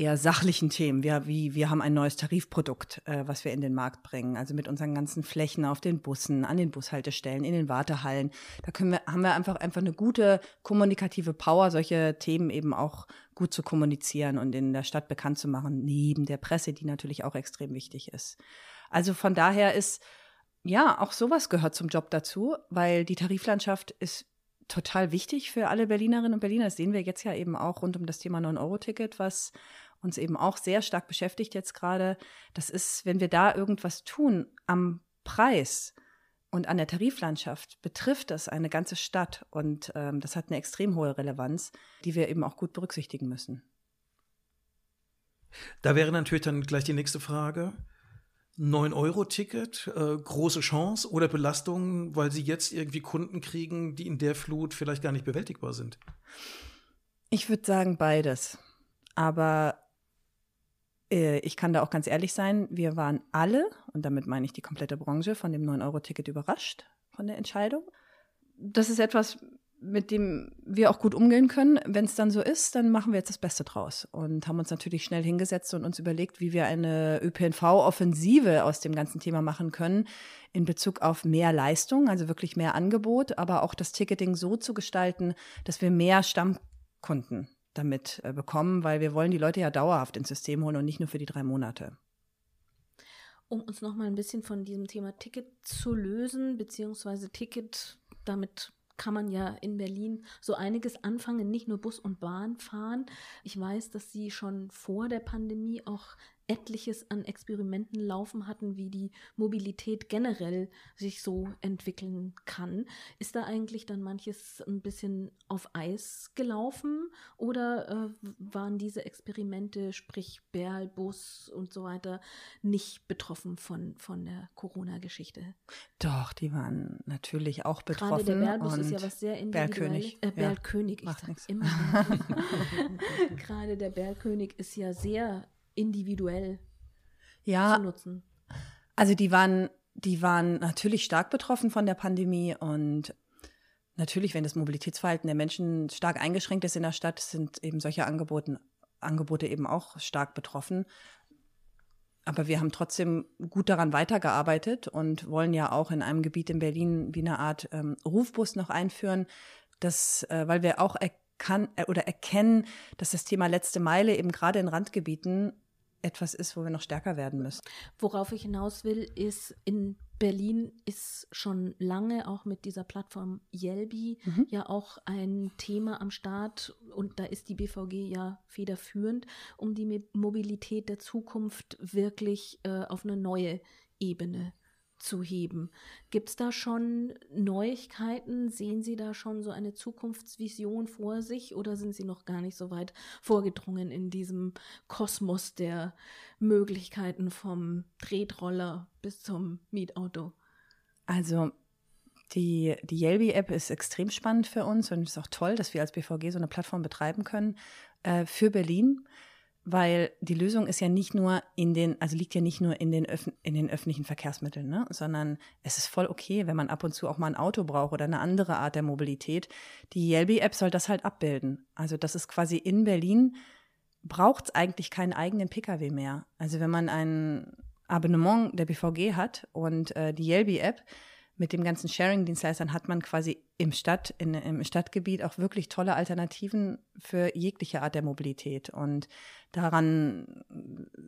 eher sachlichen Themen. Wir, wie, wir haben ein neues Tarifprodukt, äh, was wir in den Markt bringen. Also mit unseren ganzen Flächen auf den Bussen, an den Bushaltestellen, in den Wartehallen. Da können wir, haben wir einfach, einfach eine gute kommunikative Power, solche Themen eben auch gut zu kommunizieren und in der Stadt bekannt zu machen, neben der Presse, die natürlich auch extrem wichtig ist. Also von daher ist, ja, auch sowas gehört zum Job dazu, weil die Tariflandschaft ist total wichtig für alle Berlinerinnen und Berliner. Das sehen wir jetzt ja eben auch rund um das Thema 9-Euro-Ticket, was uns eben auch sehr stark beschäftigt jetzt gerade. Das ist, wenn wir da irgendwas tun am Preis und an der Tariflandschaft, betrifft das eine ganze Stadt und ähm, das hat eine extrem hohe Relevanz, die wir eben auch gut berücksichtigen müssen. Da wäre natürlich dann gleich die nächste Frage. 9-Euro-Ticket, äh, große Chance oder Belastung, weil sie jetzt irgendwie Kunden kriegen, die in der Flut vielleicht gar nicht bewältigbar sind? Ich würde sagen beides. Aber äh, ich kann da auch ganz ehrlich sein, wir waren alle, und damit meine ich die komplette Branche, von dem 9-Euro-Ticket überrascht, von der Entscheidung. Das ist etwas, mit dem wir auch gut umgehen können. Wenn es dann so ist, dann machen wir jetzt das Beste draus und haben uns natürlich schnell hingesetzt und uns überlegt, wie wir eine ÖPNV-Offensive aus dem ganzen Thema machen können in Bezug auf mehr Leistung, also wirklich mehr Angebot, aber auch das Ticketing so zu gestalten, dass wir mehr Stammkunden damit äh, bekommen, weil wir wollen die Leute ja dauerhaft ins System holen und nicht nur für die drei Monate. Um uns noch mal ein bisschen von diesem Thema Ticket zu lösen, beziehungsweise Ticket, damit kann man ja in Berlin so einiges anfangen, nicht nur Bus und Bahn fahren. Ich weiß, dass Sie schon vor der Pandemie auch etliches an Experimenten laufen hatten, wie die Mobilität generell sich so entwickeln kann. Ist da eigentlich dann manches ein bisschen auf Eis gelaufen oder äh, waren diese Experimente, sprich Berl, Bus und so weiter, nicht betroffen von, von der Corona-Geschichte? Doch, die waren natürlich auch betroffen. Gerade der Berlbus ist ja was sehr individuelles. Äh, Berlkönig, ja. ich sag immer. Gerade der Berlkönig ist ja sehr individuell ja, zu nutzen? Also die waren, die waren natürlich stark betroffen von der Pandemie und natürlich, wenn das Mobilitätsverhalten der Menschen stark eingeschränkt ist in der Stadt, sind eben solche Angebote, Angebote eben auch stark betroffen. Aber wir haben trotzdem gut daran weitergearbeitet und wollen ja auch in einem Gebiet in Berlin wie eine Art ähm, Rufbus noch einführen, das, äh, weil wir auch erkan äh, oder erkennen, dass das Thema letzte Meile eben gerade in Randgebieten etwas ist, wo wir noch stärker werden müssen. Worauf ich hinaus will, ist, in Berlin ist schon lange auch mit dieser Plattform Yelby mhm. ja auch ein Thema am Start und da ist die BVG ja federführend, um die Mobilität der Zukunft wirklich äh, auf eine neue Ebene zu heben. Gibt es da schon Neuigkeiten? Sehen Sie da schon so eine Zukunftsvision vor sich oder sind Sie noch gar nicht so weit vorgedrungen in diesem Kosmos der Möglichkeiten vom Tretroller bis zum Mietauto? Also die, die Yelby-App ist extrem spannend für uns und es ist auch toll, dass wir als BVG so eine Plattform betreiben können äh, für Berlin weil die Lösung ist ja nicht nur in den, also liegt ja nicht nur in den, Öf in den öffentlichen Verkehrsmitteln, ne? sondern es ist voll okay, wenn man ab und zu auch mal ein Auto braucht oder eine andere Art der Mobilität. Die Yelby-App soll das halt abbilden. Also das ist quasi in Berlin, braucht es eigentlich keinen eigenen Pkw mehr. Also wenn man ein Abonnement der BVG hat und äh, die Yelby-App, mit dem ganzen Sharing-Dienstleistern hat man quasi im, Stadt, in, im Stadtgebiet auch wirklich tolle Alternativen für jegliche Art der Mobilität. Und daran,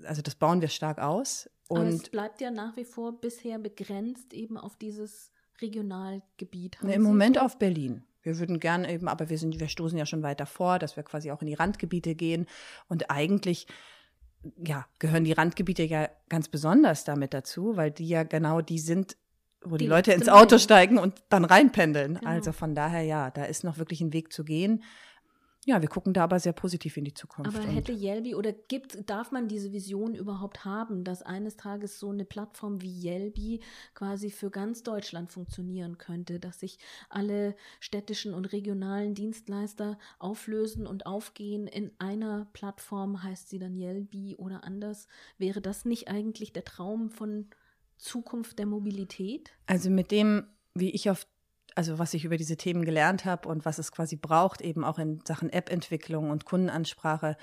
also das bauen wir stark aus. Und Aber es bleibt ja nach wie vor bisher begrenzt eben auf dieses Regionalgebiet. Ne, Im Moment auf Berlin. Wir würden gerne eben, aber wir sind, wir stoßen ja schon weiter vor, dass wir quasi auch in die Randgebiete gehen. Und eigentlich ja, gehören die Randgebiete ja ganz besonders damit dazu, weil die ja genau die sind, wo die, die Leute ins Auto steigen und dann reinpendeln. Genau. Also von daher ja, da ist noch wirklich ein Weg zu gehen. Ja, wir gucken da aber sehr positiv in die Zukunft. Aber hätte Yelby oder gibt, darf man diese Vision überhaupt haben, dass eines Tages so eine Plattform wie Yelby quasi für ganz Deutschland funktionieren könnte, dass sich alle städtischen und regionalen Dienstleister auflösen und aufgehen in einer Plattform, heißt sie dann Yelby oder anders? Wäre das nicht eigentlich der Traum von Zukunft der Mobilität? Also mit dem, wie ich auf, also was ich über diese Themen gelernt habe und was es quasi braucht, eben auch in Sachen App-Entwicklung und Kundenansprache,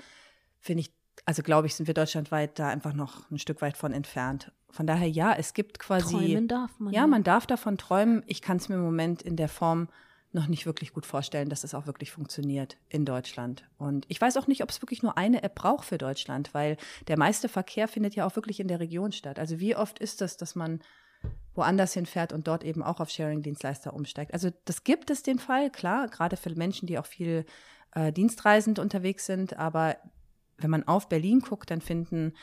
finde ich, also glaube ich, sind wir deutschlandweit da einfach noch ein Stück weit von entfernt. Von daher ja, es gibt quasi. Träumen darf man. Ja, man darf davon träumen. Ich kann es mir im Moment in der Form noch nicht wirklich gut vorstellen, dass es auch wirklich funktioniert in Deutschland. Und ich weiß auch nicht, ob es wirklich nur eine App braucht für Deutschland, weil der meiste Verkehr findet ja auch wirklich in der Region statt. Also wie oft ist das, dass man woanders hinfährt und dort eben auch auf Sharing-Dienstleister umsteigt? Also das gibt es den Fall, klar, gerade für Menschen, die auch viel äh, dienstreisend unterwegs sind. Aber wenn man auf Berlin guckt, dann finden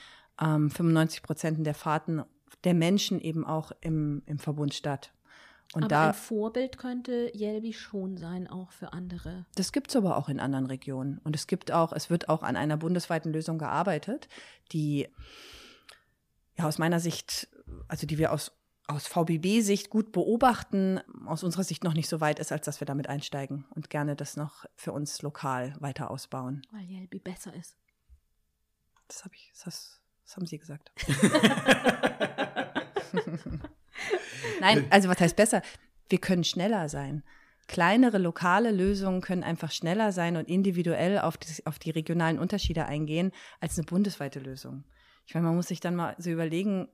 ähm, 95 Prozent der Fahrten der Menschen eben auch im, im Verbund statt. Und aber da, ein Vorbild könnte Yelby schon sein, auch für andere. Das gibt es aber auch in anderen Regionen. Und es gibt auch, es wird auch an einer bundesweiten Lösung gearbeitet, die ja aus meiner Sicht, also die wir aus, aus VBB-Sicht gut beobachten, aus unserer Sicht noch nicht so weit ist, als dass wir damit einsteigen und gerne das noch für uns lokal weiter ausbauen. Weil Yelby besser ist. Das habe ich, das, das haben Sie gesagt. Nein, also was heißt besser? Wir können schneller sein. Kleinere lokale Lösungen können einfach schneller sein und individuell auf die, auf die regionalen Unterschiede eingehen als eine bundesweite Lösung. Ich meine, man muss sich dann mal so überlegen,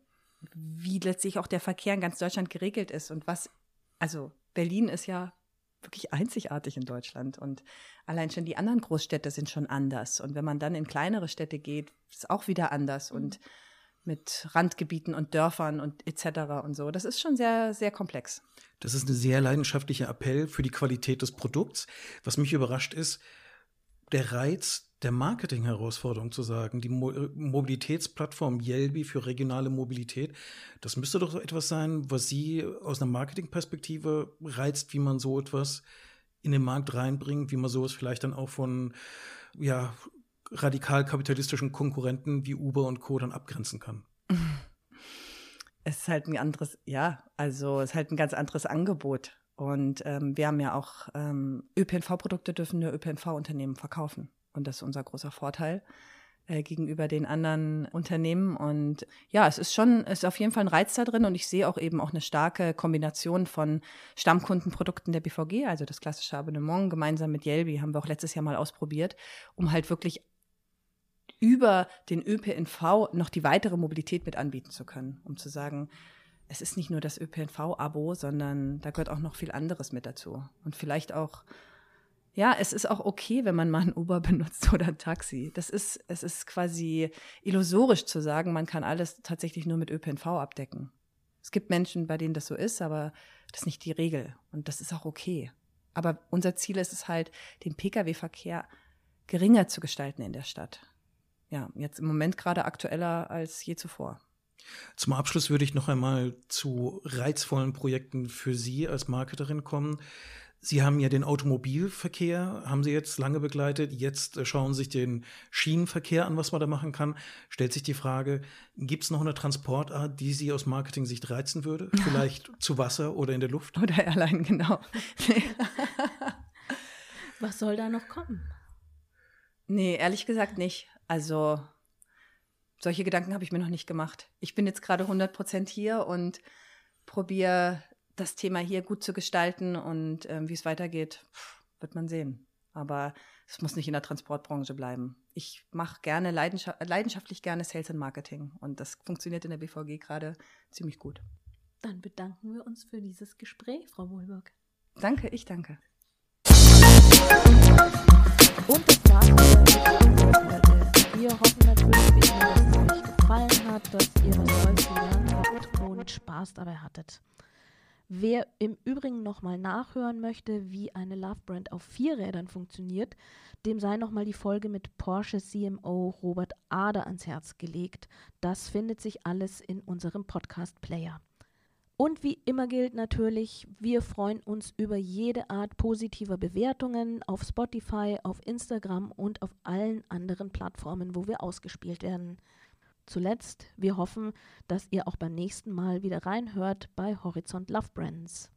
wie letztlich auch der Verkehr in ganz Deutschland geregelt ist und was, also Berlin ist ja wirklich einzigartig in Deutschland und allein schon die anderen Großstädte sind schon anders und wenn man dann in kleinere Städte geht, ist auch wieder anders und mhm mit Randgebieten und Dörfern und etc. und so. Das ist schon sehr, sehr komplex. Das ist ein sehr leidenschaftlicher Appell für die Qualität des Produkts. Was mich überrascht ist, der Reiz der Marketing-Herausforderung zu sagen, die Mo Mobilitätsplattform Yelby für regionale Mobilität, das müsste doch etwas sein, was Sie aus einer Marketingperspektive reizt, wie man so etwas in den Markt reinbringt, wie man sowas vielleicht dann auch von ja, radikal-kapitalistischen Konkurrenten wie Uber und Co. dann abgrenzen kann. Es ist halt ein anderes, ja, also es ist halt ein ganz anderes Angebot. Und ähm, wir haben ja auch ähm, ÖPNV-Produkte dürfen nur ÖPNV-Unternehmen verkaufen. Und das ist unser großer Vorteil äh, gegenüber den anderen Unternehmen. Und ja, es ist schon, es ist auf jeden Fall ein Reiz da drin und ich sehe auch eben auch eine starke Kombination von Stammkundenprodukten der BVG, also das klassische Abonnement, gemeinsam mit Yelby haben wir auch letztes Jahr mal ausprobiert, um halt wirklich über den ÖPNV noch die weitere Mobilität mit anbieten zu können, um zu sagen, es ist nicht nur das ÖPNV-Abo, sondern da gehört auch noch viel anderes mit dazu. Und vielleicht auch, ja, es ist auch okay, wenn man mal ein Uber benutzt oder ein Taxi. Das ist, es ist quasi illusorisch zu sagen, man kann alles tatsächlich nur mit ÖPNV abdecken. Es gibt Menschen, bei denen das so ist, aber das ist nicht die Regel. Und das ist auch okay. Aber unser Ziel ist es halt, den Pkw-Verkehr geringer zu gestalten in der Stadt ja, jetzt im Moment gerade aktueller als je zuvor. Zum Abschluss würde ich noch einmal zu reizvollen Projekten für Sie als Marketerin kommen. Sie haben ja den Automobilverkehr, haben Sie jetzt lange begleitet. Jetzt äh, schauen Sie sich den Schienenverkehr an, was man da machen kann. Stellt sich die Frage, gibt es noch eine Transportart, die Sie aus Marketing-Sicht reizen würde? Vielleicht zu Wasser oder in der Luft? Oder Airline, genau. was soll da noch kommen? Nee, ehrlich gesagt nicht. Also solche Gedanken habe ich mir noch nicht gemacht. Ich bin jetzt gerade 100 Prozent hier und probiere das Thema hier gut zu gestalten und ähm, wie es weitergeht, wird man sehen. Aber es muss nicht in der Transportbranche bleiben. Ich mache gerne leidenschaft leidenschaftlich gerne Sales and Marketing und das funktioniert in der BVG gerade ziemlich gut. Dann bedanken wir uns für dieses Gespräch, Frau Wohlburg. Danke, ich danke. Und das war's Wir hoffen natürlich, dass es euch gefallen hat, dass ihr was Neues gelernt habt und Spaß dabei hattet. Wer im Übrigen nochmal nachhören möchte, wie eine Love Brand auf vier Rädern funktioniert, dem sei nochmal die Folge mit Porsche CMO Robert Ader ans Herz gelegt. Das findet sich alles in unserem Podcast-Player. Und wie immer gilt natürlich, wir freuen uns über jede Art positiver Bewertungen auf Spotify, auf Instagram und auf allen anderen Plattformen, wo wir ausgespielt werden. Zuletzt, wir hoffen, dass ihr auch beim nächsten Mal wieder reinhört bei Horizont Love Brands.